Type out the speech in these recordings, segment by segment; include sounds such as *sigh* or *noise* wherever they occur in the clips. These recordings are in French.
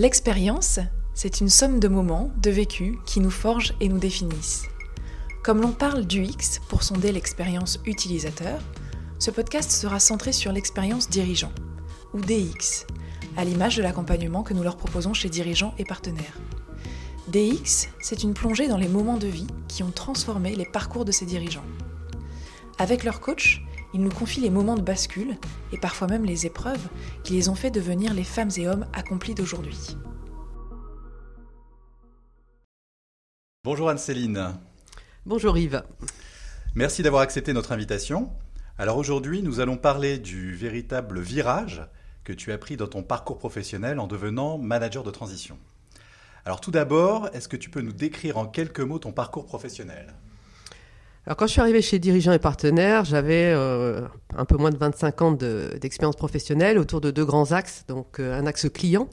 L'expérience, c'est une somme de moments, de vécus qui nous forgent et nous définissent. Comme l'on parle du X pour sonder l'expérience utilisateur, ce podcast sera centré sur l'expérience dirigeant, ou DX, à l'image de l'accompagnement que nous leur proposons chez dirigeants et partenaires. DX, c'est une plongée dans les moments de vie qui ont transformé les parcours de ces dirigeants. Avec leur coach, ils nous confient les moments de bascule et parfois même les épreuves qui les ont fait devenir les femmes et hommes accomplis d'aujourd'hui. Bonjour Anne-Céline. Bonjour Yves. Merci d'avoir accepté notre invitation. Alors aujourd'hui, nous allons parler du véritable virage que tu as pris dans ton parcours professionnel en devenant manager de transition. Alors tout d'abord, est-ce que tu peux nous décrire en quelques mots ton parcours professionnel? Alors quand je suis arrivée chez Dirigeants et Partenaires, j'avais euh, un peu moins de 25 ans d'expérience professionnelle autour de deux grands axes. Donc euh, un axe client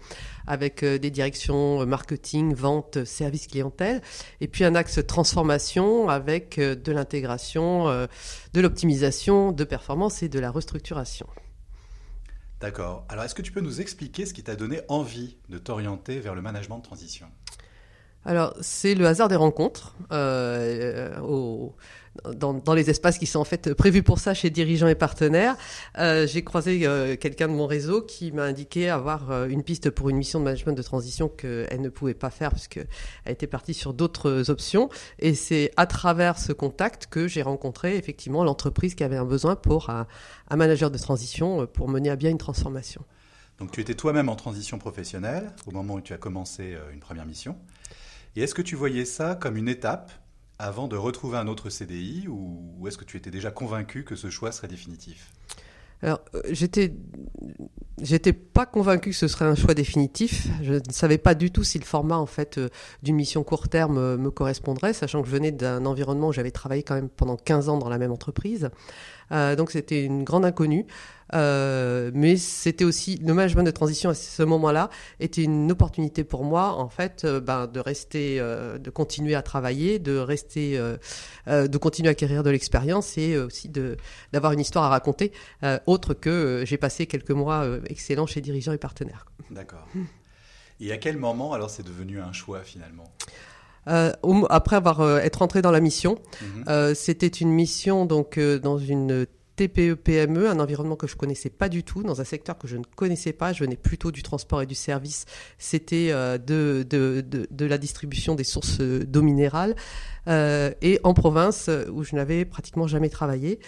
avec euh, des directions marketing, vente, service clientèle, et puis un axe transformation avec de l'intégration, de l'optimisation, de performance et de la restructuration. D'accord. Alors est-ce que tu peux nous expliquer ce qui t'a donné envie de t'orienter vers le management de transition? Alors, c'est le hasard des rencontres euh, dans, les espaces qui sont en fait prévus pour ça chez dirigeants et partenaires. Euh, j'ai croisé euh, quelqu'un de mon réseau qui m'a indiqué avoir une piste pour une mission de management de transition qu'elle ne pouvait pas faire parce qu'elle était partie sur d'autres options. Et c'est à travers ce contact que j'ai rencontré effectivement l'entreprise qui avait un besoin pour un, un manager de transition pour mener à bien une transformation. Donc tu étais toi-même en transition professionnelle au moment où tu as commencé une première mission. Et est-ce que tu voyais ça comme une étape avant de retrouver un autre CDI ou, est-ce que tu étais déjà convaincu que ce choix serait définitif? Alors, euh, j'étais, j'étais pas convaincu que ce serait un choix définitif. Je ne savais pas du tout si le format en fait euh, d'une mission court terme euh, me correspondrait, sachant que je venais d'un environnement où j'avais travaillé quand même pendant 15 ans dans la même entreprise. Donc c'était une grande inconnue. Euh, mais c'était aussi le management de transition à ce moment-là était une opportunité pour moi en fait euh, ben, de rester, euh, de continuer à travailler, de rester, de continuer à acquérir de l'expérience et aussi de d'avoir une histoire à raconter autre que j'ai passé quelques mois excellents chez dirigeants et partenaires. D'accord. Et à quel moment alors c'est devenu un choix finalement? Après avoir été rentré dans la mission, mhm. c'était une mission donc dans une TPE-PME, e, un environnement que je connaissais pas du tout, dans un secteur que je ne connaissais pas. Je venais plutôt du transport et du service. C'était euh, de, de, de, la distribution des sources d'eau minérale euh, et en province où je n'avais pratiquement jamais travaillé.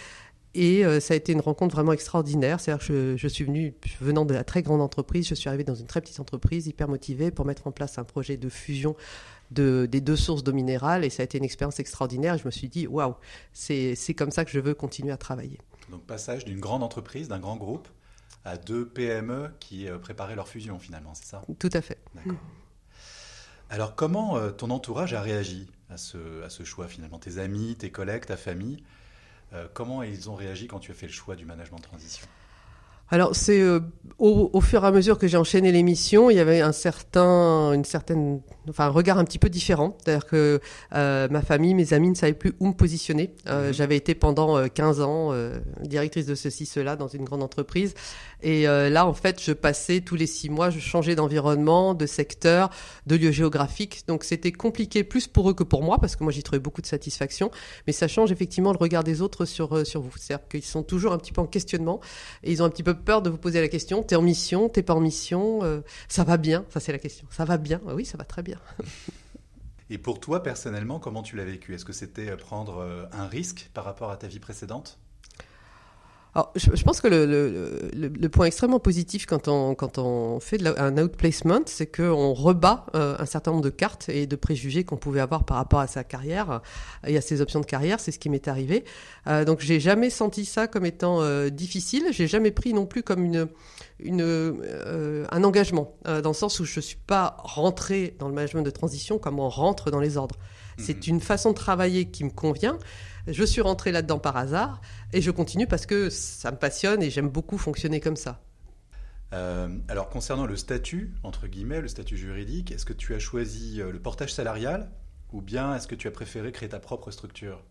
Et euh, ça a été une rencontre vraiment extraordinaire. C'est-à-dire que je, je, suis venu, venant de la très grande entreprise, je suis arrivé dans une très petite entreprise, hyper motivée pour mettre en place un projet de fusion de, des deux sources d'eau minérale. Et ça a été une expérience extraordinaire. Je me suis dit, waouh, c'est comme ça que je veux continuer à travailler. Donc passage d'une grande entreprise, d'un grand groupe, à deux PME qui euh, préparaient leur fusion finalement, c'est ça? Tout à fait. D'accord. Alors comment euh, ton entourage a réagi à ce, à ce choix finalement? Tes amis, tes collègues, ta famille? Euh, Comment ils ont réagi quand tu as fait le choix du management de transition? Alors c'est au, au, fur et à mesure que j'ai enchaîné l'émission, il y avait un certain, une certaine enfin un regard un petit peu différent. C'est-à-dire que euh, ma famille, mes amis ne savaient plus où me positionner. Euh, mhm. J'avais été pendant 15 euh, ans directrice de ceci, cela dans une grande entreprise. Et là, en fait, je passais tous les six mois, je changeais d'environnement, de secteur, de lieu géographique. Donc c'était compliqué plus pour eux que pour moi, parce que moi j'y trouvais beaucoup de satisfaction. Mais ça change effectivement le regard des autres sur, sur vous. C'est-à-dire qu'ils sont toujours un petit peu en questionnement et ils ont un petit peu peur de vous poser la question, t'es en mission, t'es pas en mission, ça va bien? Ça c'est la question. Ça va bien? Oui, ça va très bien. *laughs* Et pour toi, personnellement, comment tu l'as vécu? Est-ce que c'était prendre euh, un risque par rapport à ta vie précédente? Alors, je, pense que le, le, le, point extrêmement positif quand on, quand on fait un outplacement, c'est qu'on rebat euh, un certain nombre de cartes et de préjugés qu'on pouvait avoir par rapport à sa carrière et à ses options de carrière. C'est ce qui m'est arrivé. Euh, donc, j'ai jamais senti ça comme étant euh, difficile. J'ai jamais pris non plus comme une, une, euh, un engagement, dans le sens où je suis pas rentré dans le management de transition comme on rentre dans les ordres. C'est mhm. une façon de travailler qui me convient. Je suis rentré là-dedans par hasard et je continue parce que ça me passionne et j'aime beaucoup fonctionner comme ça. Euh, alors concernant le statut, entre guillemets, le statut juridique, est-ce que tu as choisi euh, le portage salarial ou bien est-ce que tu as préféré créer ta propre structure?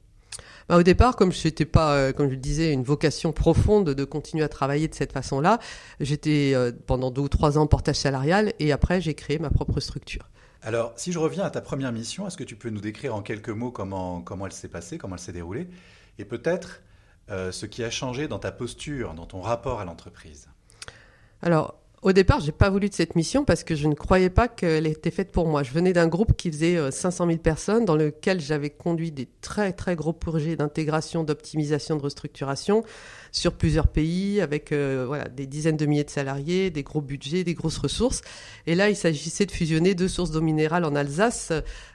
Bah, au départ, comme je n'étais pas, euh, comme je le disais, une vocation profonde de continuer à travailler de cette façon-là, j'étais euh, pendant deux ou trois ans en portage salarial et après j'ai créé ma propre structure. Alors, si je reviens à ta première mission, est-ce que tu peux nous décrire en quelques mots comment, comment elle s'est passée, comment elle s'est déroulée, et peut-être euh, ce qui a changé dans ta posture, dans ton rapport à l'entreprise? Alors, au départ, j'ai pas voulu de cette mission parce que je ne croyais pas qu'elle était faite pour moi. Je venais d'un groupe qui faisait 500 euh, 000 personnes, dans lequel j'avais conduit des très très gros projets d'intégration, d'optimisation, de restructuration sur plusieurs pays, avec euh, voilà des dizaines de milliers de salariés, des gros budgets, des grosses ressources. Et là, il s'agissait de fusionner deux sources d'eau minérale en Alsace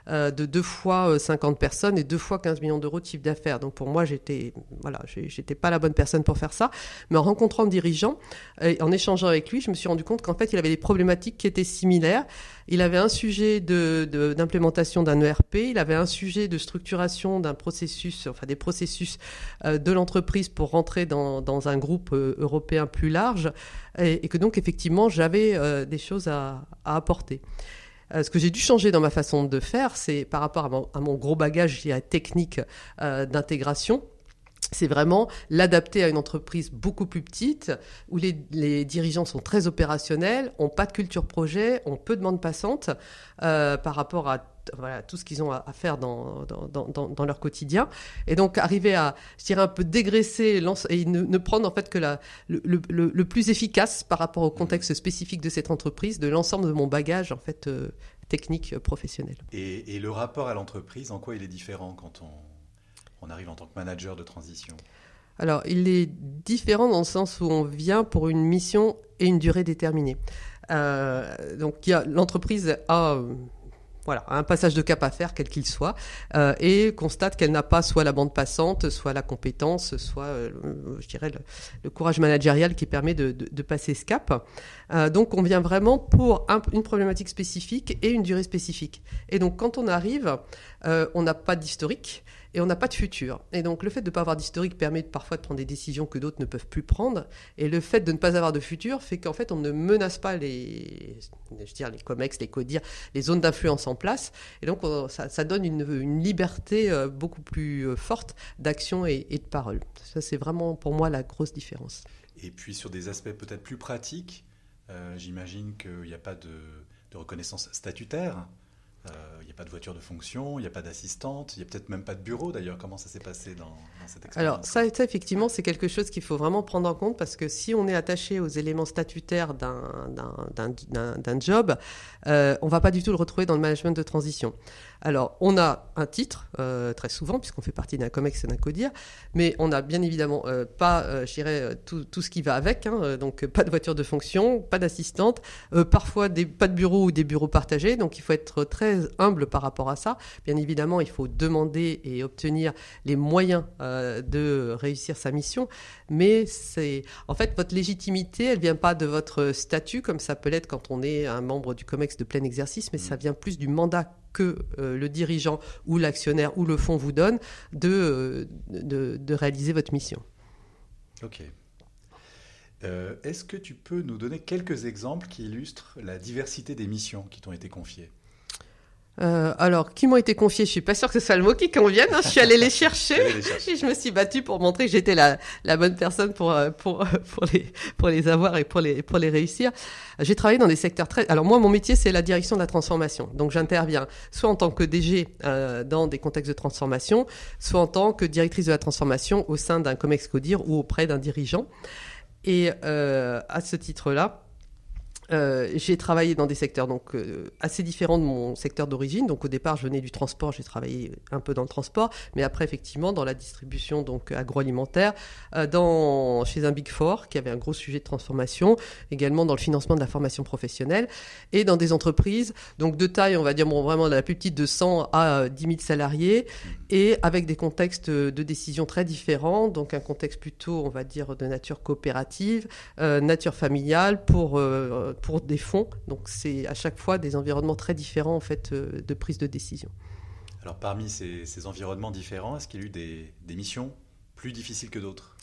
euh, de deux fois 50 personnes et deux fois 15 millions d'euros de chiffre d'affaires. Donc pour moi, j'étais voilà, j'étais pas la bonne personne pour faire ça. Mais en rencontrant le dirigeant, en échangeant avec lui, je me suis rendu compte qu'en fait, il avait des problématiques qui étaient similaires. Il avait un sujet d'implémentation d'un ERP, il avait un sujet de structuration d'un processus, enfin des processus euh, de l'entreprise pour rentrer dans, un groupe euh, européen plus large, et, que donc effectivement, j'avais euh, des choses à, apporter. ce que j'ai dû changer dans ma façon de faire, c'est par rapport à mon, à mon gros bagage technique d'intégration, c'est vraiment l'adapter à une entreprise beaucoup plus petite, où les, dirigeants sont très opérationnels, ont pas de culture projet, ont peu de bande passante euh, par rapport à tout ce qu'ils ont à, faire dans, leur quotidien. Et donc, arriver à, je dirais, un peu dégraisser et ne, prendre en fait que la, le, plus efficace par rapport au contexte spécifique de cette entreprise, de l'ensemble de mon bagage en fait euh, technique euh, professionnel. et le rapport à l'entreprise, en quoi il est différent quand on on arrive en tant que manager de transition Alors, il est différent dans le sens où on vient pour une mission et une durée déterminée. Euh, donc, l'entreprise a voilà, un passage de cap à faire, quel qu'il soit, euh, et constate qu'elle n'a pas soit la bande passante, soit la compétence, soit, euh, je dirais, le, courage managérial qui permet de, passer ce cap. donc, on vient vraiment pour une problématique spécifique et une durée spécifique. Et donc, quand on arrive, on n'a pas d'historique et on n'a pas de futur. Et donc le fait de ne pas avoir d'historique permet parfois de prendre des décisions que d'autres ne peuvent plus prendre. Et le fait de ne pas avoir de futur fait qu'en fait on ne menace pas les, je les COMEX, les CODIR, les zones d'influence en place. Et donc ça, donne une, liberté euh, beaucoup plus euh, forte d'action et, de parole. Ça c'est vraiment pour moi la grosse différence. Et puis sur des aspects peut-être plus pratiques, euh, j'imagine qu'il n'y a pas de reconnaissance statutaire. Il euh, n'y a pas de voiture de fonction, il n'y a pas d'assistante, il n'y a peut-être même pas de bureau d'ailleurs. Comment ça s'est passé dans, cette expérience Alors ça, effectivement, c'est quelque chose qu'il faut vraiment prendre en compte parce que si on est attaché aux éléments statutaires d'un job, euh, on ne va pas du tout le retrouver dans le management de transition. Alors, on a un titre, euh, très souvent, puisqu'on fait partie d'un COMEX et d'un CODIR, mais on n'a bien évidemment pas, je tout, ce qui va avec, hein, donc pas de voiture de fonction, pas d'assistante, parfois des, pas de bureau ou des bureaux partagés, donc il faut être très humble par rapport à ça. Bien évidemment, il faut demander et obtenir les moyens de réussir sa mission, mais c'est, en fait, votre légitimité, elle vient pas de votre statut, comme ça peut l'être quand on est un membre du COMEX de plein exercice, mais ça vient plus du mandat que euh, le dirigeant ou l'actionnaire ou le fonds vous donne de, euh, de, réaliser votre mission. Ok. Euh, est-ce que tu peux nous donner quelques exemples qui illustrent la diversité des missions qui t'ont été confiées? Euh, alors, qui m'ont été confiés, je suis pas sûre que ce soit le mot qui convienne. Hein. Je suis allée *laughs* les chercher et je me suis battue pour montrer que j'étais la, la bonne personne pour, euh, pour, euh, pour, les, pour les avoir et pour les, pour les réussir. J'ai travaillé dans des secteurs très... Alors moi, mon métier, c'est la direction de la transformation. Donc j'interviens soit en tant que DG euh, dans des contextes de transformation, soit en tant que directrice de la transformation au sein d'un COMEX CODIR ou auprès d'un dirigeant. Et euh, à ce titre-là, euh, j'ai travaillé dans des secteurs donc euh, assez différents de mon secteur d'origine. Donc au départ, je venais du transport, j'ai travaillé un peu dans le transport, mais après effectivement dans la distribution donc agroalimentaire, euh, chez un Big Four qui avait un gros sujet de transformation, également dans le financement de la formation professionnelle et dans des entreprises donc de taille, on va dire bon, vraiment de la plus petite de 100 à 10 000 salariés et avec des contextes de décision très différents. Donc un contexte plutôt, on va dire, de nature coopérative, nature familiale pour pour des fonds. Donc c'est à chaque fois des environnements très différents en fait euh, de prise de décision. Alors parmi ces, environnements différents, est-ce qu'il y a eu des, missions plus difficiles que d'autres?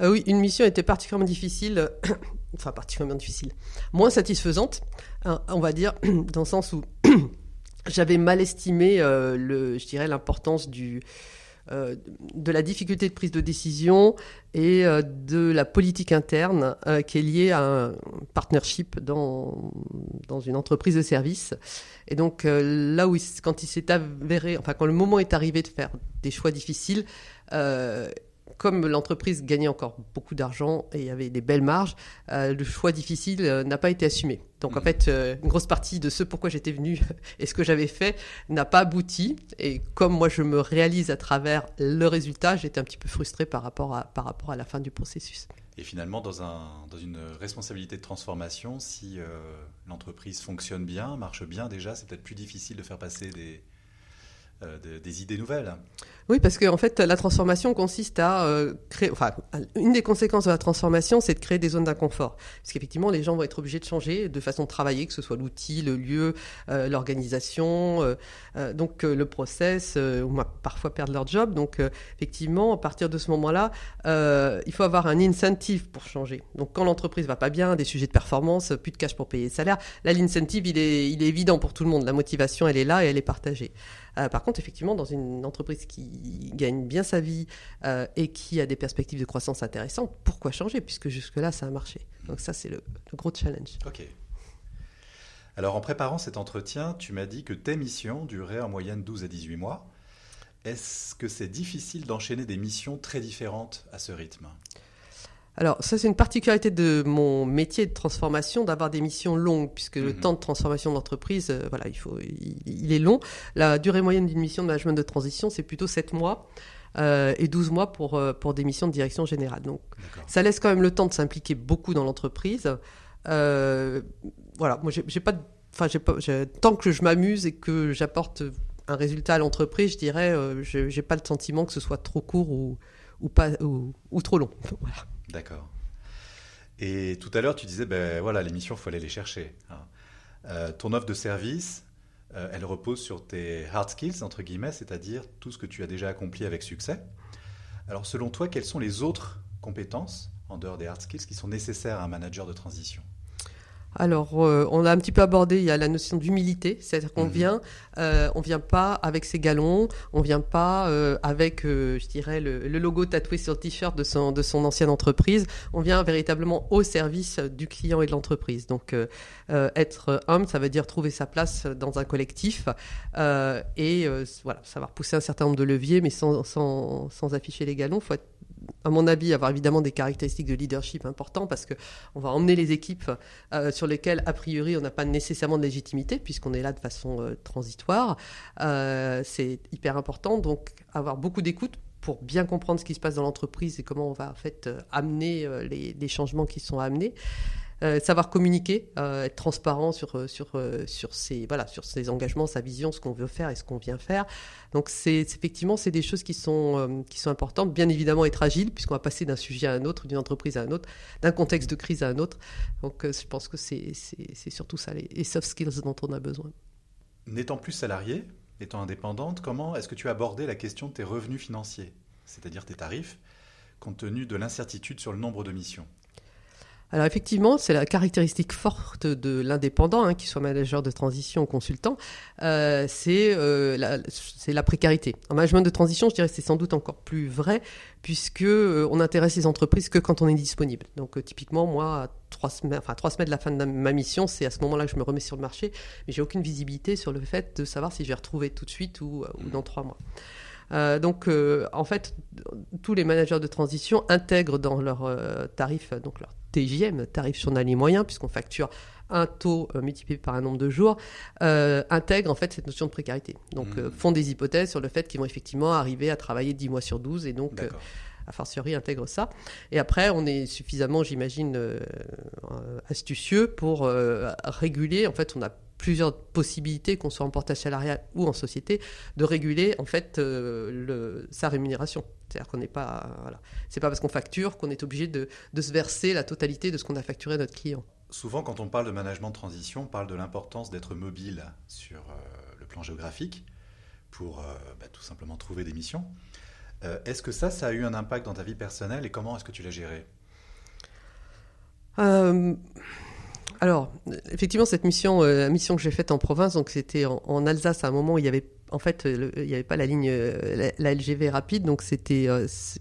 Euh, Oui, une mission était particulièrement difficile, *coughs* enfin particulièrement difficile, moins satisfaisante, hein, on va dire, *coughs* dans le sens où *coughs* j'avais mal estimé, euh, le, je dirais, l'importance du, de la difficulté de prise de décision et de la politique interne qui est liée à un partnership dans, dans une entreprise de service. Et donc là où quand il s'est avéré, enfin quand le moment est arrivé de faire des choix difficiles, comme l'entreprise gagnait encore beaucoup d'argent et avait des belles marges, euh, le choix difficile euh, n'a pas été assumé. Donc en mmh. fait, euh, une grosse partie de ce pourquoi j'étais venu *laughs* et ce que j'avais fait n'a pas abouti. Et comme moi je me réalise à travers le résultat, j'étais un petit peu frustré par rapport à, par rapport à la fin du processus. Et finalement, dans, un, dans une responsabilité de transformation, si l'entreprise fonctionne bien, marche bien déjà, c'est peut-être plus difficile de faire passer des, des idées nouvelles. Oui, parce qu'en en fait, la transformation consiste à euh, créer. Enfin, une des conséquences de la transformation, c'est de créer des zones d'inconfort. Parce qu'effectivement, les gens vont être obligés de changer de façon de travailler, que ce soit l'outil, le lieu, euh, l'organisation, euh, donc le process, ou parfois perdre leur job. Donc, effectivement, à partir de ce moment-là, il faut avoir un incentive pour changer. Donc, quand l'entreprise va pas bien, des sujets de performance, plus de cash pour payer les salaires, là, l'incentive, il est, il est évident pour tout le monde. La motivation, elle est là et elle est partagée. Par contre, effectivement, dans une entreprise qui gagne bien sa vie euh, et qui a des perspectives de croissance intéressantes, pourquoi changer puisque jusque-là ça a marché? Donc ça c'est le, gros challenge. Ok. Alors en préparant cet entretien, tu m'as dit que tes missions duraient en moyenne 12 à 18 mois. Est-ce que c'est difficile d'enchaîner des missions très différentes à ce rythme? Alors, ça, c'est une particularité de mon métier de transformation, d'avoir des missions longues, puisque le mhm. temps de transformation d'entreprise, euh, voilà, il, faut, il, est long. La durée moyenne d'une mission de management de transition, c'est plutôt 7 mois. Euh, et 12 mois pour, euh, pour des missions de direction générale. Donc, ça laisse quand même le temps de s'impliquer beaucoup dans l'entreprise. voilà, moi, j'ai pas, enfin, j'ai pas, tant que je m'amuse et que j'apporte un résultat à l'entreprise, je dirais, j'ai pas le sentiment que ce soit trop court ou, ou pas, ou, ou trop long. *laughs* voilà. D'accord. Et tout à l'heure, tu disais, ben voilà, les missions, il faut aller les chercher. Hein. Euh, ton offre de service, euh, elle repose sur tes hard skills, entre guillemets, c'est-à-dire tout ce que tu as déjà accompli avec succès. Alors, selon toi, quelles sont les autres compétences, en dehors des hard skills, qui sont nécessaires à un manager de transition? Alors, euh, on a un petit peu abordé, il y a la notion d'humilité, c'est-à-dire qu'on mhm. vient, euh, on vient pas avec ses galons, on vient pas euh, avec, je dirais, le, logo tatoué sur le t-shirt de son, de son ancienne entreprise, on vient véritablement au service du client et de l'entreprise. Donc, être homme, ça veut dire trouver sa place dans un collectif et voilà, savoir pousser un certain nombre de leviers, mais sans, sans, sans afficher les galons, faut être à mon avis, avoir évidemment des caractéristiques de leadership importantes parce qu'on va emmener les équipes euh, sur lesquelles, a priori, on n'a pas nécessairement de légitimité puisqu'on est là de façon euh, transitoire. Euh, c'est hyper important, donc avoir beaucoup d'écoute pour bien comprendre ce qui se passe dans l'entreprise et comment on va en fait amener les, les changements qui sont amenés. Euh, savoir communiquer, euh, être transparent sur, euh, sur, sur, ses, voilà, sur ses engagements, sa vision, ce qu'on veut faire et ce qu'on vient faire. Donc c'est effectivement c'est des choses qui sont, qui sont importantes. Bien évidemment être agile puisqu'on va passer d'un sujet à un autre, d'une entreprise à un autre, d'un contexte de crise à un autre. Donc je pense que c'est surtout ça, les, les soft skills dont on a besoin. N'étant plus salarié, étant indépendante, comment est-ce que tu as abordé la question de tes revenus financiers, c'est-à-dire tes tarifs, compte tenu de l'incertitude sur le nombre de missions? Alors effectivement, c'est la caractéristique forte de l'indépendant, hein, qu'il soit manager de transition ou consultant, euh, c'est euh, la, la, précarité. En management de transition, je dirais que c'est sans doute encore plus vrai, puisque euh, intéresse les entreprises que quand on est disponible. Donc typiquement, moi, trois semaines, enfin trois semaines de la fin de ma mission, c'est à ce moment-là que je me remets sur le marché, mais j'ai aucune visibilité sur le fait de savoir si je vais retrouver tout de suite ou, dans trois mois. Euh, donc, en fait, tous les managers de transition intègrent dans leurs tarifs, donc leur TJM, tarif journalier moyen, puisqu'on facture un taux euh, multiplié par un nombre de jours, euh, intègre en fait cette notion de précarité. Donc euh, mmh. font des hypothèses sur le fait qu'ils vont effectivement arriver à travailler 10 mois sur 12 et donc a fortiori intègre ça. Et après, on est suffisamment, j'imagine, astucieux pour réguler. En fait, on a plusieurs possibilités, qu'on soit en portage salarial ou en société, de réguler en fait le, sa rémunération. C'est-à-dire qu'on n'est pas, voilà, c'est pas parce qu'on facture qu'on est obligé de, de, se verser la totalité de ce qu'on a facturé à notre client. Souvent, quand on parle de management de transition, on parle de l'importance d'être mobile sur euh, le plan géographique pour euh, bah, tout simplement trouver des missions. Euh, est-ce que ça, ça a eu un impact dans ta vie personnelle et comment est-ce que tu l'as géré? Alors, effectivement, cette mission, la mission que j'ai faite en province, donc c'était en, en, Alsace à un moment où il y avait en fait, il n'y avait pas la ligne, la, LGV rapide, donc c'était,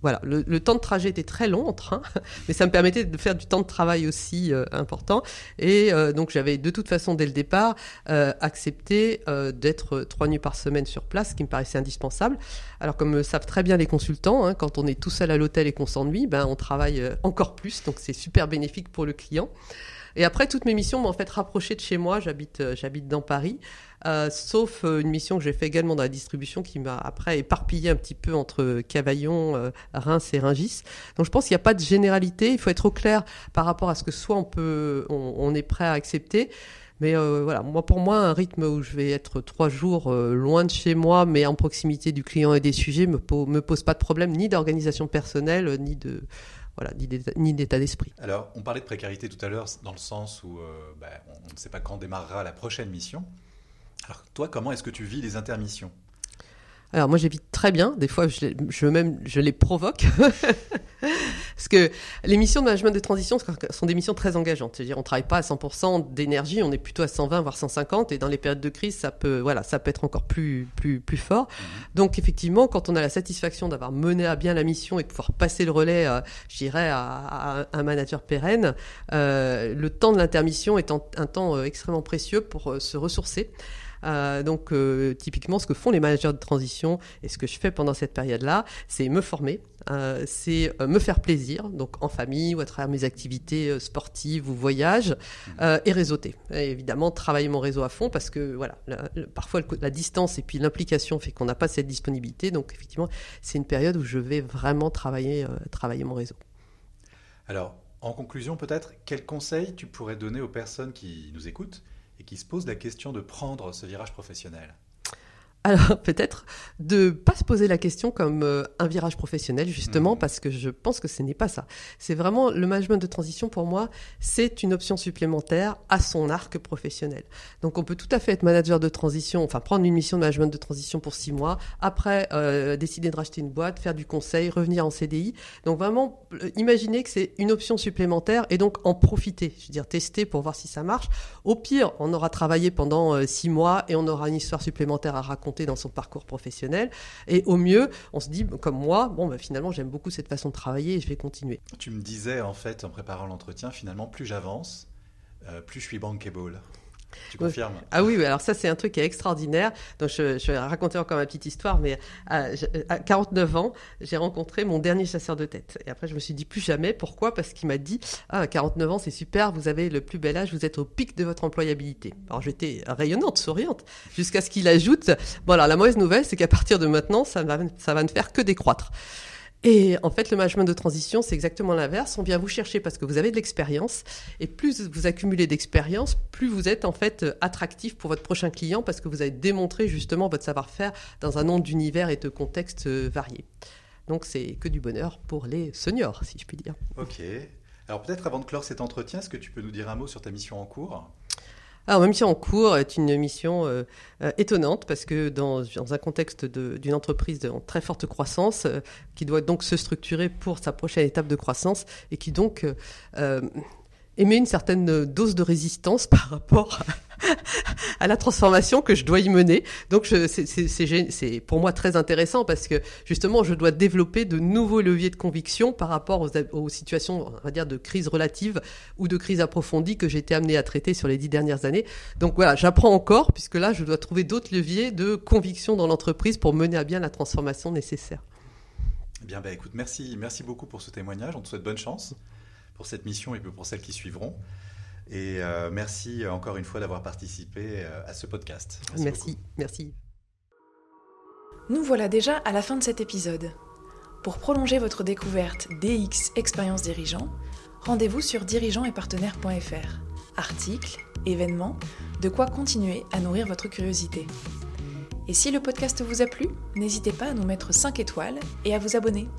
voilà, le, temps de trajet était très long en train, *laughs* mais ça me permettait de faire du temps de travail aussi important. Et donc j'avais de toute façon dès le départ accepté d'être trois nuits par semaine sur place, ce qui me paraissait indispensable. Alors comme le savent très bien les consultants, hein, quand on est tout seul à l'hôtel et qu'on s'ennuie, ben on travaille encore plus, donc c'est super bénéfique pour le client. Et après, toutes mes missions m'ont en fait rapproché de chez moi. J'habite, euh, j'habite dans Paris. Euh, sauf euh, une mission que j'ai fait également dans la distribution qui m'a après éparpillé un petit peu entre Cavaillon, Reims et Ringis. Donc je pense qu'il n'y a pas de généralité. Il faut être au clair par rapport à ce que soit on peut, on, est prêt à accepter. Mais voilà, moi pour moi, un rythme où je vais être trois jours loin de chez moi, mais en proximité du client et des sujets, me, me pose pas de problème ni d'organisation personnelle, ni de voilà, ni d'état d'esprit. Alors, on parlait de précarité tout à l'heure, dans le sens où euh, ben, on ne sait pas quand démarrera la prochaine mission. Alors, toi, comment est-ce que tu vis les intermissions? Alors moi j'évite très bien, des fois je, je même je les provoque *laughs* parce que les missions de management de transition sont des missions très engageantes. C'est-à-dire on travaille pas à 100% d'énergie, on est plutôt à 120 voire 150 et dans les périodes de crise ça peut voilà ça peut être encore plus plus plus fort. Mhm. Donc effectivement quand on a la satisfaction d'avoir mené à bien la mission et de pouvoir passer le relais, euh, je dirais à, un manager pérenne, euh, le temps de l'intermission est un, temps euh, extrêmement précieux pour se ressourcer. Euh, donc, euh, typiquement, ce que font les managers de transition et ce que je fais pendant cette période-là, c'est me former, euh, c'est me faire plaisir, donc en famille ou à travers mes activités sportives ou voyages, mmh. et réseauter. évidemment, travailler mon réseau à fond parce que voilà, parfois la distance et puis l'implication fait qu'on n'a pas cette disponibilité. Donc, effectivement, c'est une période où je vais vraiment travailler, travailler mon réseau. Alors, en conclusion, peut-être, quels conseils tu pourrais donner aux personnes qui nous écoutent et qui se pose la question de prendre ce virage professionnel alors *laughs* peut-être de pas se poser la question comme euh, un virage professionnel justement mmh. parce que je pense que ce n'est pas ça. C'est vraiment le management de transition pour moi, c'est une option supplémentaire à son arc professionnel. Donc on peut tout à fait être manager de transition, enfin prendre une mission de management de transition pour six mois, après euh, décider de racheter une boîte, faire du conseil, revenir en CDI. Donc vraiment euh, imaginer que c'est une option supplémentaire et donc en profiter, je veux dire tester pour voir si ça marche. Au pire, on aura travaillé pendant six mois et on aura une histoire supplémentaire à raconter dans son parcours professionnel. Et au mieux, on se dit, comme moi, bon, bah, finalement, j'aime beaucoup cette façon de travailler et je vais continuer. Tu me disais, en fait, en préparant l'entretien, finalement, plus j'avance, euh, plus je suis bankable. Tu confirmes? Ah oui, alors ça c'est un truc qui est extraordinaire. Donc je, vais raconter encore ma petite histoire, mais à, 49 ans, j'ai rencontré mon dernier chasseur de tête. Et après je me suis dit plus jamais. Pourquoi Parce qu'il m'a dit ah, à 49 ans c'est super, vous avez le plus bel âge, vous êtes au pic de votre employabilité. Alors j'étais rayonnante, souriante, jusqu'à ce qu'il ajoute bon alors la mauvaise nouvelle c'est qu'à partir de maintenant ça va, ça va ne faire que décroître. Et en fait, le management de transition, c'est exactement l'inverse. On vient vous chercher parce que vous avez de l'expérience. Et plus vous accumulez d'expérience, plus vous êtes en fait attractif pour votre prochain client parce que vous avez démontré justement votre savoir-faire dans un nombre d'univers et de contextes variés. Donc c'est que du bonheur pour les seniors, si je puis dire. Ok. Alors peut-être avant de clore cet entretien, est-ce que tu peux nous dire un mot sur ta mission en cours? Alors, ma mission en cours est une mission euh, euh, étonnante parce que dans, un contexte d'une entreprise de très forte croissance, euh, qui doit donc se structurer pour sa prochaine étape de croissance et qui donc émet une certaine dose de résistance *laughs* par rapport à, la transformation que je dois y mener. Donc c'est pour moi très intéressant parce que justement je dois développer de nouveaux leviers de conviction par rapport aux, aux situations on va dire de crise relative ou de crise approfondie que j'ai été amené à traiter sur les dix dernières années. Donc voilà, j'apprends encore puisque là je dois trouver d'autres leviers de conviction dans l'entreprise pour mener à bien la transformation nécessaire. Eh bien, bah, écoute, merci, merci beaucoup pour ce témoignage. On te souhaite bonne chance pour cette mission et pour celles qui suivront. Et euh, merci encore une fois d'avoir participé euh, à ce podcast. Merci, merci, Nous voilà déjà à la fin de cet épisode. Pour prolonger votre découverte DX Expérience Dirigeant, rendez-vous sur dirigeantetpartenaires.fr. Articles, événements, de quoi continuer à nourrir votre curiosité. Et si le podcast vous a plu, n'hésitez pas à nous mettre 5 étoiles et à vous abonner.